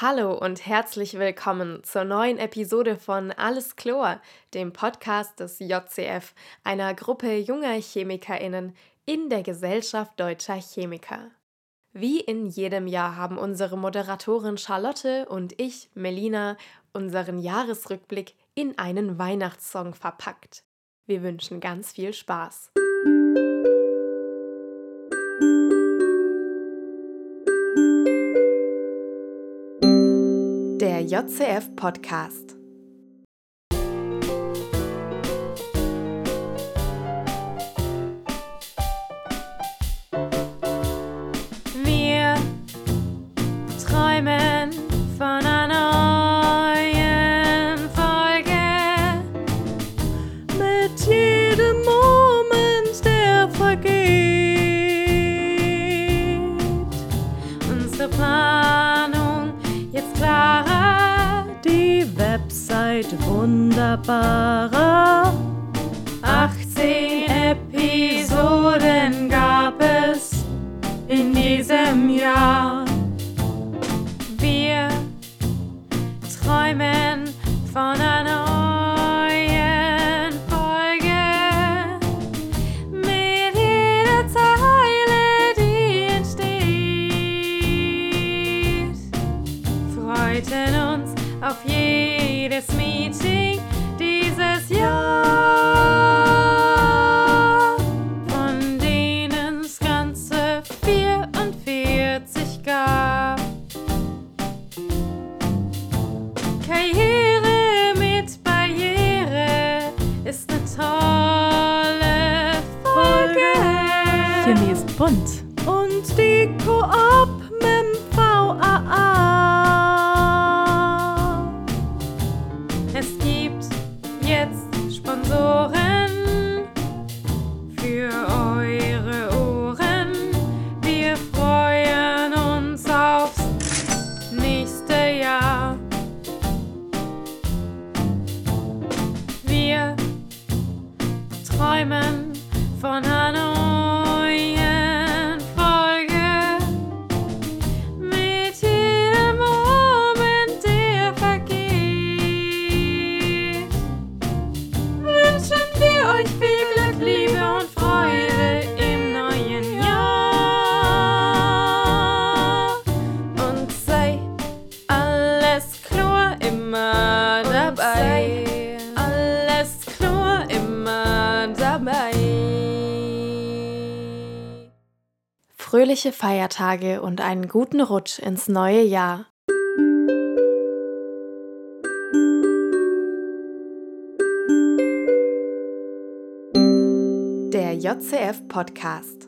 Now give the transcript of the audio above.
Hallo und herzlich willkommen zur neuen Episode von Alles Chlor, dem Podcast des JCF, einer Gruppe junger ChemikerInnen in der Gesellschaft deutscher Chemiker. Wie in jedem Jahr haben unsere Moderatorin Charlotte und ich, Melina, unseren Jahresrückblick in einen Weihnachtssong verpackt. Wir wünschen ganz viel Spaß. Der JCF Podcast. Website wunderbarer. 18 Episoden gab es in diesem Jahr. Wir träumen von einer neuen Folge. Mit jeder Zeile, die entsteht. Freuten uns auf jedes Meeting dieses Jahr. Von denen es ganze 44 gab. Karriere mit Barriere ist eine tolle Folge. Chemie ist bunt. Und die Koop träumen von einer Fröhliche Feiertage und einen guten Rutsch ins neue Jahr. Der JCF Podcast.